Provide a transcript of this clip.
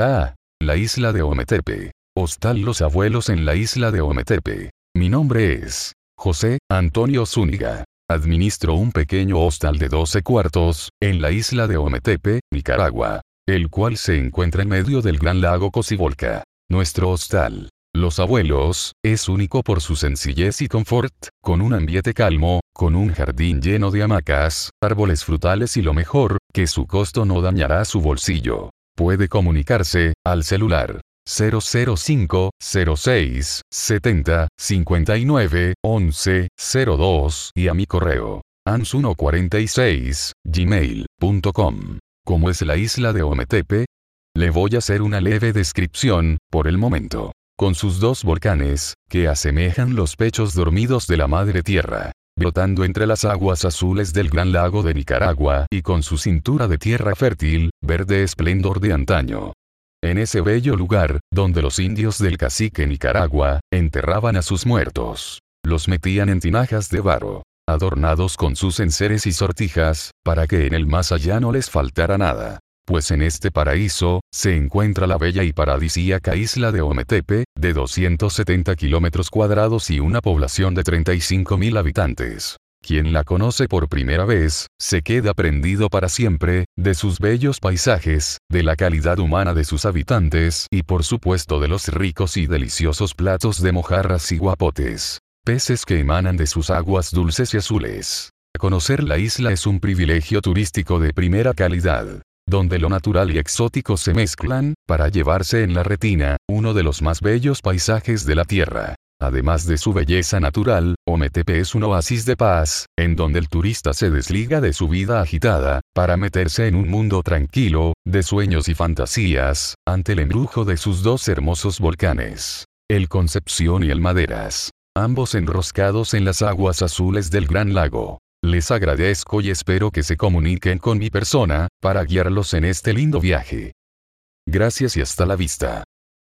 La isla de Ometepe. Hostal Los Abuelos en la isla de Ometepe. Mi nombre es José Antonio Zúñiga. Administro un pequeño hostal de 12 cuartos, en la isla de Ometepe, Nicaragua, el cual se encuentra en medio del gran lago Cocibolca. Nuestro hostal, Los Abuelos, es único por su sencillez y confort, con un ambiente calmo, con un jardín lleno de hamacas, árboles frutales y lo mejor, que su costo no dañará su bolsillo. Puede comunicarse, al celular 005 06 70 59 11 02 y a mi correo ans146 gmail.com. ¿Cómo es la isla de Ometepe? Le voy a hacer una leve descripción, por el momento. Con sus dos volcanes, que asemejan los pechos dormidos de la madre tierra, brotando entre las aguas azules del gran lago de Nicaragua y con su cintura de tierra fértil, verde esplendor de antaño. En ese bello lugar, donde los indios del cacique Nicaragua, enterraban a sus muertos. Los metían en tinajas de barro, adornados con sus enseres y sortijas, para que en el más allá no les faltara nada. Pues en este paraíso, se encuentra la bella y paradisíaca isla de Ometepe, de 270 kilómetros cuadrados y una población de 35.000 habitantes. Quien la conoce por primera vez, se queda prendido para siempre, de sus bellos paisajes, de la calidad humana de sus habitantes y por supuesto de los ricos y deliciosos platos de mojarras y guapotes. Peces que emanan de sus aguas dulces y azules. Conocer la isla es un privilegio turístico de primera calidad donde lo natural y exótico se mezclan, para llevarse en la retina, uno de los más bellos paisajes de la Tierra. Además de su belleza natural, Ometepe es un oasis de paz, en donde el turista se desliga de su vida agitada, para meterse en un mundo tranquilo, de sueños y fantasías, ante el embrujo de sus dos hermosos volcanes. El Concepción y el Maderas. Ambos enroscados en las aguas azules del Gran Lago. Les agradezco y espero que se comuniquen con mi persona, para guiarlos en este lindo viaje. Gracias y hasta la vista.